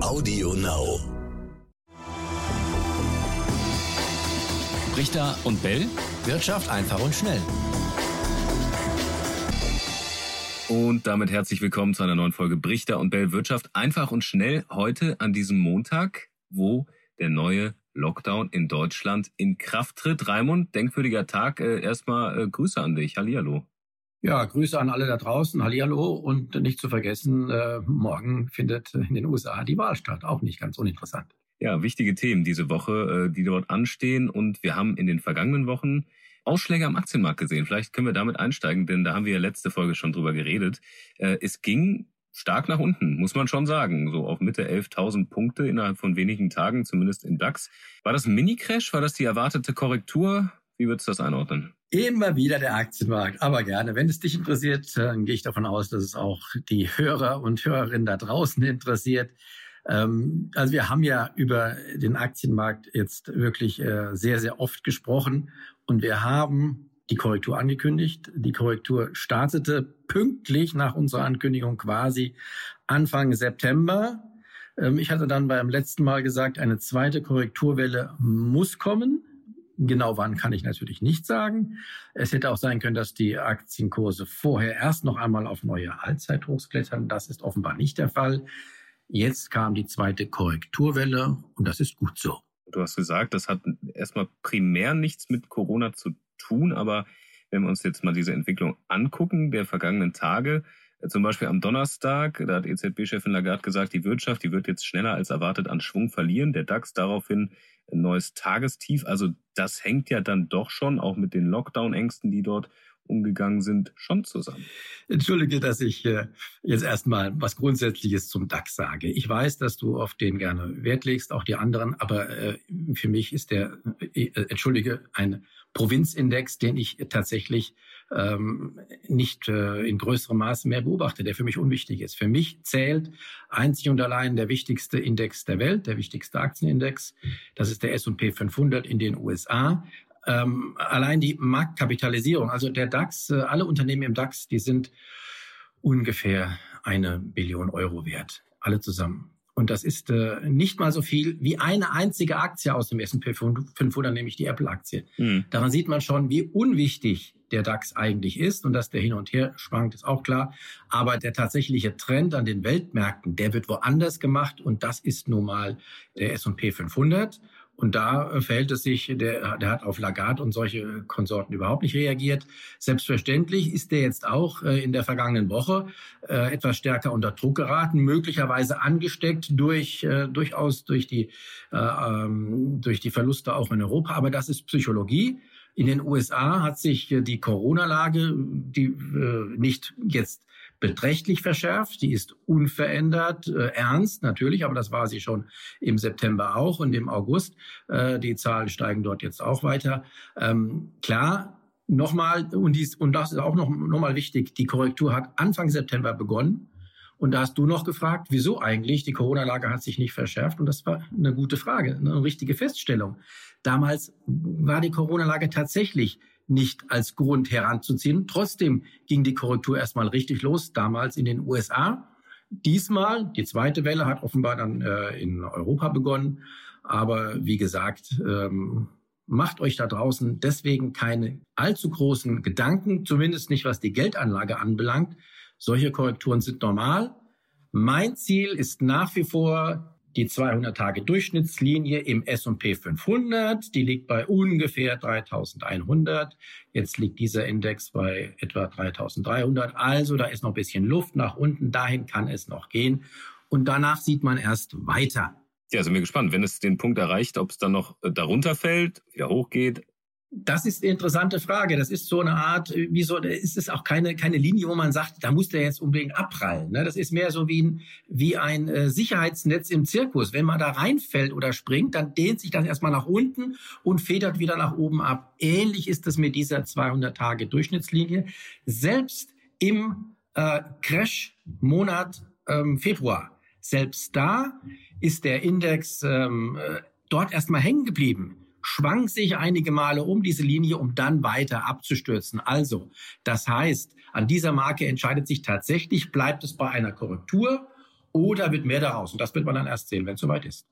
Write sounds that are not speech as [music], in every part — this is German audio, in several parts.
Audio Now. Richter und Bell. Wirtschaft einfach und schnell. Und damit herzlich willkommen zu einer neuen Folge Brichter und Bell Wirtschaft einfach und schnell heute an diesem Montag, wo der neue Lockdown in Deutschland in Kraft tritt. Raimund, denkwürdiger Tag. Äh, erstmal äh, Grüße an dich. Hallihallo. Ja, Grüße an alle da draußen. Hallihallo. Und nicht zu vergessen, äh, morgen findet in den USA die Wahl statt. Auch nicht ganz uninteressant. Ja, wichtige Themen diese Woche, äh, die dort anstehen. Und wir haben in den vergangenen Wochen Ausschläge am Aktienmarkt gesehen. Vielleicht können wir damit einsteigen, denn da haben wir ja letzte Folge schon drüber geredet. Äh, es ging stark nach unten, muss man schon sagen. So auf Mitte 11.000 Punkte innerhalb von wenigen Tagen, zumindest in DAX. War das ein Mini-Crash? War das die erwartete Korrektur? Wie würdest du das einordnen? Immer wieder der Aktienmarkt, aber gerne. Wenn es dich interessiert, dann gehe ich davon aus, dass es auch die Hörer und Hörerinnen da draußen interessiert. Ähm, also wir haben ja über den Aktienmarkt jetzt wirklich äh, sehr, sehr oft gesprochen und wir haben die Korrektur angekündigt. Die Korrektur startete pünktlich nach unserer Ankündigung quasi Anfang September. Ähm, ich hatte dann beim letzten Mal gesagt, eine zweite Korrekturwelle muss kommen. Genau wann kann ich natürlich nicht sagen. Es hätte auch sein können, dass die Aktienkurse vorher erst noch einmal auf neue Allzeithochs klettern. Das ist offenbar nicht der Fall. Jetzt kam die zweite Korrekturwelle und das ist gut so. Du hast gesagt, das hat erstmal primär nichts mit Corona zu tun, aber wenn wir uns jetzt mal diese Entwicklung angucken der vergangenen Tage, äh, zum Beispiel am Donnerstag, da hat EZB-Chefin Lagarde gesagt, die Wirtschaft, die wird jetzt schneller als erwartet an Schwung verlieren. Der DAX daraufhin ein neues Tagestief. Also das hängt ja dann doch schon auch mit den Lockdown-Ängsten, die dort umgegangen sind, schon zusammen. Entschuldige, dass ich äh, jetzt erstmal was Grundsätzliches zum DAX sage. Ich weiß, dass du auf den gerne Wert legst, auch die anderen, aber äh, für mich ist der, äh, entschuldige, ein Provinzindex, den ich tatsächlich ähm, nicht äh, in größerem Maße mehr beobachte, der für mich unwichtig ist. Für mich zählt einzig und allein der wichtigste Index der Welt, der wichtigste Aktienindex. Das ist der S&P 500 in den USA. Ähm, allein die Marktkapitalisierung, also der DAX, äh, alle Unternehmen im DAX, die sind ungefähr eine Billion Euro wert, alle zusammen. Und das ist äh, nicht mal so viel wie eine einzige Aktie aus dem S&P 500, nämlich die Apple-Aktie. Mhm. Daran sieht man schon, wie unwichtig der DAX eigentlich ist und dass der hin und her schwankt, ist auch klar. Aber der tatsächliche Trend an den Weltmärkten, der wird woanders gemacht und das ist nun mal der S&P 500. Und da äh, verhält es sich, der, der hat auf Lagarde und solche Konsorten überhaupt nicht reagiert. Selbstverständlich ist der jetzt auch äh, in der vergangenen Woche äh, etwas stärker unter Druck geraten, möglicherweise angesteckt durch durchaus durch die äh, ähm, durch die Verluste auch in Europa. Aber das ist Psychologie. In den USA hat sich die Corona-Lage, die äh, nicht jetzt beträchtlich verschärft. Die ist unverändert äh, ernst, natürlich, aber das war sie schon im September auch und im August. Äh, die Zahlen steigen dort jetzt auch weiter. Ähm, klar, nochmal, und, dies, und das ist auch noch, noch mal wichtig, die Korrektur hat Anfang September begonnen. Und da hast du noch gefragt, wieso eigentlich? Die Corona-Lage hat sich nicht verschärft. Und das war eine gute Frage, eine richtige Feststellung. Damals war die Corona-Lage tatsächlich nicht als Grund heranzuziehen. Trotzdem ging die Korrektur erstmal richtig los, damals in den USA. Diesmal, die zweite Welle hat offenbar dann äh, in Europa begonnen. Aber wie gesagt, ähm, macht euch da draußen deswegen keine allzu großen Gedanken, zumindest nicht was die Geldanlage anbelangt. Solche Korrekturen sind normal. Mein Ziel ist nach wie vor die 200-Tage-Durchschnittslinie im S&P 500, die liegt bei ungefähr 3100. Jetzt liegt dieser Index bei etwa 3300. Also da ist noch ein bisschen Luft nach unten. Dahin kann es noch gehen. Und danach sieht man erst weiter. Ja, sind wir gespannt. Wenn es den Punkt erreicht, ob es dann noch äh, darunter fällt, wieder hochgeht, das ist eine interessante Frage. Das ist so eine Art, wie so, ist es auch keine, keine Linie, wo man sagt, da muss der jetzt unbedingt abprallen. Ne? Das ist mehr so wie ein, wie ein äh, Sicherheitsnetz im Zirkus. Wenn man da reinfällt oder springt, dann dehnt sich das erstmal nach unten und federt wieder nach oben ab. Ähnlich ist es mit dieser 200-Tage-Durchschnittslinie. Selbst im äh, Crash-Monat ähm, Februar, selbst da ist der Index ähm, äh, dort erstmal hängen geblieben schwang sich einige Male um diese Linie, um dann weiter abzustürzen. Also, das heißt, an dieser Marke entscheidet sich tatsächlich, bleibt es bei einer Korrektur oder wird mehr daraus? Und das wird man dann erst sehen, wenn es soweit ist.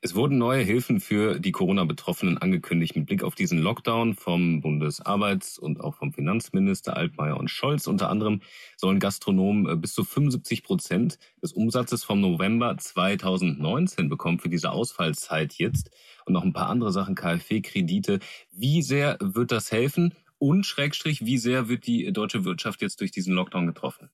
Es wurden neue Hilfen für die Corona-Betroffenen angekündigt mit Blick auf diesen Lockdown vom Bundesarbeits- und auch vom Finanzminister Altmaier und Scholz. Unter anderem sollen Gastronomen äh, bis zu 75 Prozent des Umsatzes vom November 2019 bekommen für diese Ausfallzeit jetzt und noch ein paar andere Sachen, KfW-Kredite. Wie sehr wird das helfen? Und Schrägstrich, wie sehr wird die deutsche Wirtschaft jetzt durch diesen Lockdown getroffen?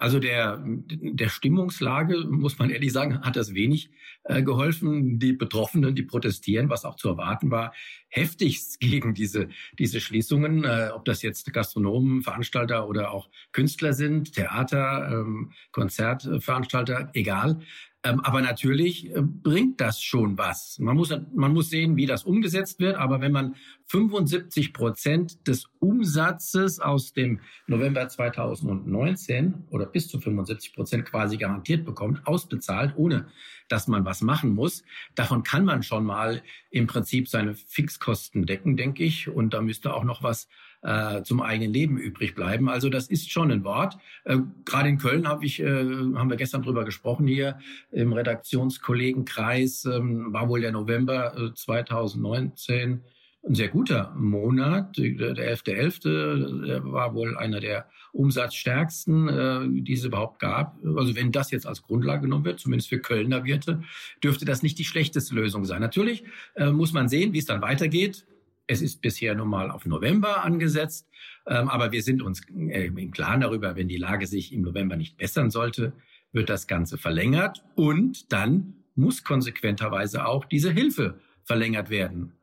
Also der, der Stimmungslage, muss man ehrlich sagen, hat das wenig äh, geholfen. Die Betroffenen, die protestieren, was auch zu erwarten war, heftigst [laughs] gegen diese, diese Schließungen, äh, ob das jetzt Gastronomen, Veranstalter oder auch Künstler sind, Theater, ähm, Konzertveranstalter, egal. Ähm, aber natürlich äh, bringt das schon was. Man muss, man muss sehen, wie das umgesetzt wird. Aber wenn man 75 Prozent des Umsatzes aus dem November 2019 oder bis zu 75 Prozent quasi garantiert bekommt, ausbezahlt, ohne dass man was machen muss, davon kann man schon mal im Prinzip seine Fixkosten decken, denke ich. Und da müsste auch noch was äh, zum eigenen Leben übrig bleiben. Also das ist schon ein Wort. Äh, Gerade in Köln habe ich, äh, haben wir gestern drüber gesprochen hier im Redaktionskollegenkreis, ähm, war wohl der November äh, 2019 ein sehr guter Monat. Der 11.11. .11. war wohl einer der umsatzstärksten, äh, die es überhaupt gab. Also wenn das jetzt als Grundlage genommen wird, zumindest für Kölner Wirte, dürfte das nicht die schlechteste Lösung sein. Natürlich äh, muss man sehen, wie es dann weitergeht. Es ist bisher nun mal auf November angesetzt, ähm, aber wir sind uns äh, im Klaren darüber, wenn die Lage sich im November nicht bessern sollte, wird das Ganze verlängert und dann muss konsequenterweise auch diese Hilfe verlängert werden.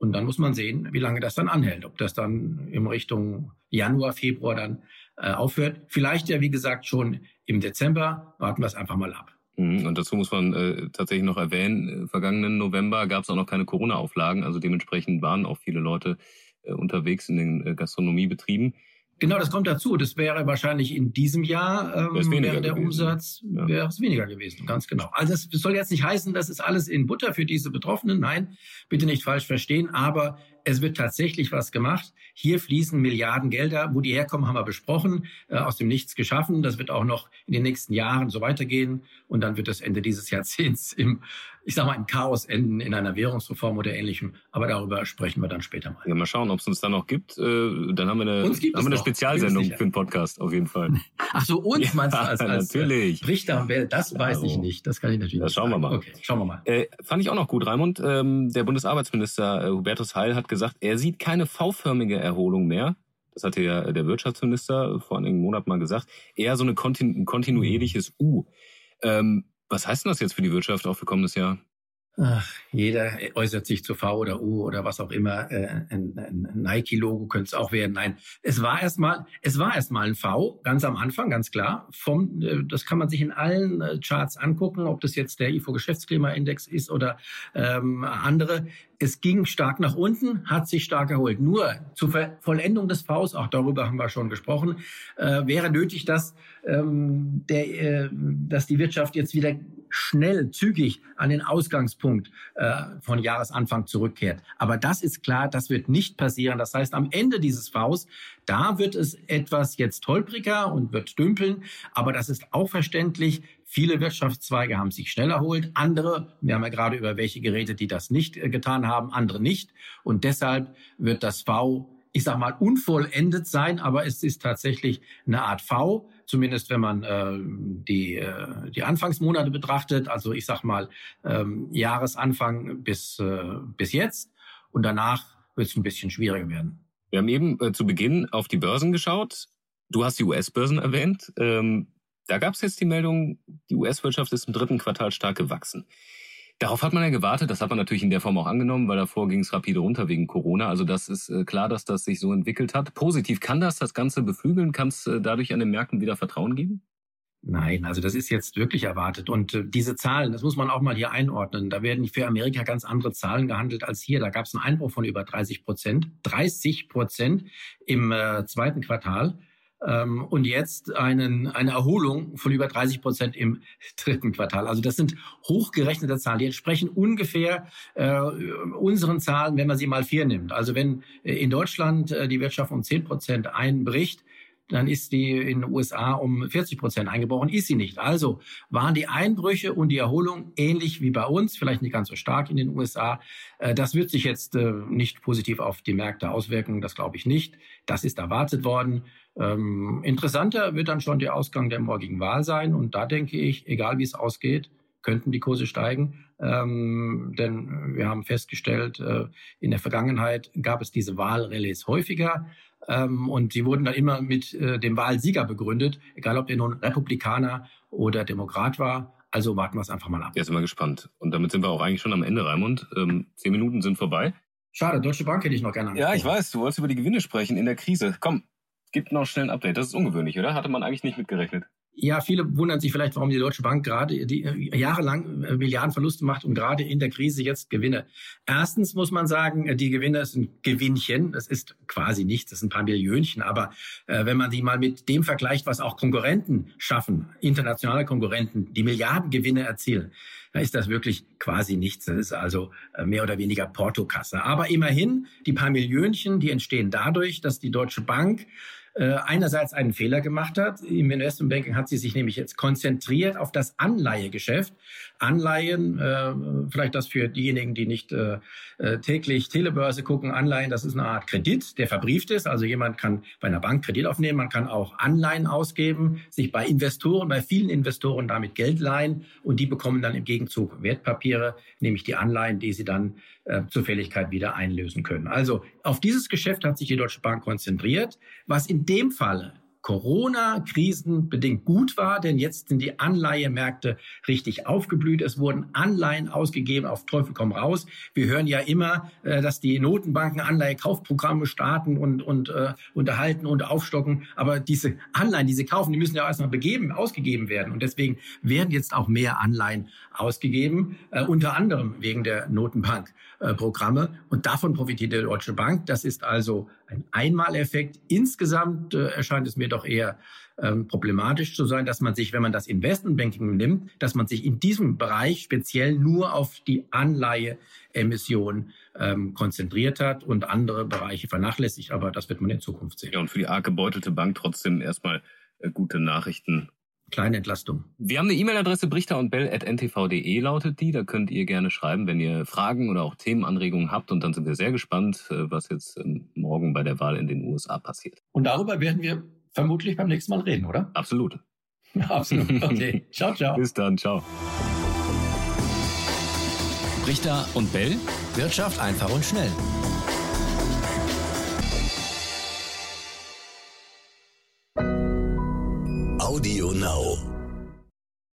Und dann muss man sehen, wie lange das dann anhält. Ob das dann in Richtung Januar, Februar dann äh, aufhört. Vielleicht ja, wie gesagt, schon im Dezember. Warten wir es einfach mal ab. Mhm, und dazu muss man äh, tatsächlich noch erwähnen, äh, vergangenen November gab es auch noch keine Corona-Auflagen, also dementsprechend waren auch viele Leute äh, unterwegs in den äh, Gastronomiebetrieben. Genau, das kommt dazu. Das wäre wahrscheinlich in diesem Jahr ähm, wäre der gewesen. Umsatz ja. wäre es weniger gewesen, ganz genau. Also das soll jetzt nicht heißen, das ist alles in Butter für diese Betroffenen. Nein, bitte nicht falsch verstehen. Aber es wird tatsächlich was gemacht. Hier fließen Milliarden Gelder. Wo die herkommen, haben wir besprochen. Äh, aus dem Nichts geschaffen. Das wird auch noch in den nächsten Jahren so weitergehen. Und dann wird das Ende dieses Jahrzehnts [laughs] im, ich sag mal, im Chaos enden, in einer Währungsreform oder ähnlichem. Aber darüber sprechen wir dann später mal. Ja, mal schauen, ob es uns dann noch gibt. Äh, dann haben wir eine, haben wir eine Spezialsendung für den Podcast auf jeden Fall. [laughs] Ach so, uns ja, meinst du als, als natürlich. Richter am Welt? Das weiß also, ich nicht. Das kann ich natürlich das nicht. Schauen sagen. wir mal. Okay, schauen wir mal. Äh, fand ich auch noch gut, Raimund. Ähm, der Bundesarbeitsminister äh, Hubertus Heil hat gesagt, er sieht keine V-förmige Erholung mehr. Das hatte ja der Wirtschaftsminister vor einigen Monaten mal gesagt. Eher so eine kontinu kontinuierliches U. Ähm, was heißt denn das jetzt für die Wirtschaft auch für kommendes Jahr? Ach, jeder äußert sich zu V oder U oder was auch immer. Äh, ein, ein Nike-Logo könnte es auch werden. Nein, es war erstmal, es war erstmal ein V, ganz am Anfang, ganz klar. Vom, äh, das kann man sich in allen äh, Charts angucken, ob das jetzt der IFO Geschäftsklimaindex ist oder ähm, andere. Es ging stark nach unten, hat sich stark erholt. Nur zur Vollendung des Vs, auch darüber haben wir schon gesprochen, äh, wäre nötig, dass, ähm, der, äh, dass die Wirtschaft jetzt wieder schnell, zügig an den Ausgangspunkt äh, von Jahresanfang zurückkehrt. Aber das ist klar, das wird nicht passieren. Das heißt, am Ende dieses Vs, da wird es etwas jetzt holpriger und wird dümpeln. Aber das ist auch verständlich. Viele Wirtschaftszweige haben sich schnell erholt. Andere, wir haben ja gerade über welche Geräte, die das nicht äh, getan haben, andere nicht. Und deshalb wird das V ich sag mal, unvollendet sein, aber es ist tatsächlich eine Art V, zumindest wenn man äh, die, äh, die Anfangsmonate betrachtet, also ich sag mal ähm, Jahresanfang bis, äh, bis jetzt und danach wird es ein bisschen schwieriger werden. Wir haben eben äh, zu Beginn auf die Börsen geschaut. Du hast die US-Börsen erwähnt. Ähm, da gab es jetzt die Meldung, die US-Wirtschaft ist im dritten Quartal stark gewachsen. Darauf hat man ja gewartet. Das hat man natürlich in der Form auch angenommen, weil davor ging es rapide runter wegen Corona. Also das ist äh, klar, dass das sich so entwickelt hat. Positiv kann das das Ganze beflügeln? Kann es äh, dadurch an den Märkten wieder Vertrauen geben? Nein, also das ist jetzt wirklich erwartet. Und äh, diese Zahlen, das muss man auch mal hier einordnen. Da werden für Amerika ganz andere Zahlen gehandelt als hier. Da gab es einen Einbruch von über 30 Prozent. 30 Prozent im äh, zweiten Quartal. Ähm, und jetzt einen, eine Erholung von über 30 Prozent im [laughs] dritten Quartal. Also das sind hochgerechnete Zahlen. Die entsprechen ungefähr äh, unseren Zahlen, wenn man sie mal vier nimmt. Also wenn äh, in Deutschland äh, die Wirtschaft um 10 Prozent einbricht, dann ist die in den USA um 40 Prozent eingebrochen, ist sie nicht. Also waren die Einbrüche und die Erholung ähnlich wie bei uns, vielleicht nicht ganz so stark in den USA. Äh, das wird sich jetzt äh, nicht positiv auf die Märkte auswirken, das glaube ich nicht. Das ist erwartet worden. Ähm, interessanter wird dann schon der Ausgang der morgigen Wahl sein. Und da denke ich, egal wie es ausgeht, könnten die Kurse steigen. Ähm, denn wir haben festgestellt, äh, in der Vergangenheit gab es diese Wahlrelais häufiger. Ähm, und sie wurden dann immer mit äh, dem Wahlsieger begründet, egal ob der nun Republikaner oder Demokrat war. Also warten wir es einfach mal ab. Jetzt sind wir gespannt. Und damit sind wir auch eigentlich schon am Ende, Raimund. Ähm, zehn Minuten sind vorbei. Schade, Deutsche Bank hätte ich noch gerne. Ja, ich weiß, du wolltest über die Gewinne sprechen in der Krise. Komm, gib noch schnell ein Update. Das ist ungewöhnlich, oder? Hatte man eigentlich nicht mitgerechnet. Ja, viele wundern sich vielleicht, warum die Deutsche Bank gerade die äh, jahrelang äh, Milliardenverluste macht und gerade in der Krise jetzt Gewinne. Erstens muss man sagen, äh, die Gewinne sind Gewinnchen. Das ist quasi nichts, das sind ein paar Millionchen. Aber äh, wenn man die mal mit dem vergleicht, was auch Konkurrenten schaffen, internationale Konkurrenten, die Milliardengewinne erzielen, da ist das wirklich quasi nichts. Das ist also mehr oder weniger Portokasse. Aber immerhin, die paar Millionchen, die entstehen dadurch, dass die Deutsche Bank äh, einerseits einen Fehler gemacht hat. Im Investmentbanking hat sie sich nämlich jetzt konzentriert auf das Anleihegeschäft. Anleihen, äh, vielleicht das für diejenigen, die nicht äh, äh, täglich Telebörse gucken, Anleihen, das ist eine Art Kredit, der verbrieft ist. Also jemand kann bei einer Bank Kredit aufnehmen, man kann auch Anleihen ausgeben, sich bei Investoren, bei vielen Investoren damit Geld leihen und die bekommen dann im Gegenzug Wertpapiere, nämlich die Anleihen, die sie dann äh, zur Fälligkeit wieder einlösen können. Also auf dieses Geschäft hat sich die Deutsche Bank konzentriert, was in dem Falle Corona-krisenbedingt gut war, denn jetzt sind die Anleihemärkte richtig aufgeblüht. Es wurden Anleihen ausgegeben, auf Teufel komm raus. Wir hören ja immer, äh, dass die Notenbanken Anleihekaufprogramme starten und, und äh, unterhalten und aufstocken. Aber diese Anleihen, diese kaufen, die müssen ja erstmal begeben, ausgegeben werden. Und deswegen werden jetzt auch mehr Anleihen ausgegeben, äh, unter anderem wegen der Notenbankprogramme. und davon profitiert die Deutsche Bank. Das ist also ein Einmaleffekt. Insgesamt äh, erscheint es mir doch eher ähm, problematisch zu sein, dass man sich, wenn man das Investmentbanking nimmt, dass man sich in diesem Bereich speziell nur auf die Anleiheemission ähm, konzentriert hat und andere Bereiche vernachlässigt. Aber das wird man in Zukunft sehen. Ja, und für die arg gebeutelte Bank trotzdem erstmal äh, gute Nachrichten kleine Entlastung. Wir haben eine E-Mail-Adresse brichter und bell at ntv.de lautet die. Da könnt ihr gerne schreiben, wenn ihr Fragen oder auch Themenanregungen habt. Und dann sind wir sehr gespannt, äh, was jetzt ähm, morgen bei der Wahl in den USA passiert. Und darüber werden wir vermutlich beim nächsten Mal reden, oder? Absolut. [laughs] Absolut. Okay. ciao, ciao. Bis dann. Ciao. Brichter und Bell. Wirtschaft einfach und schnell. now.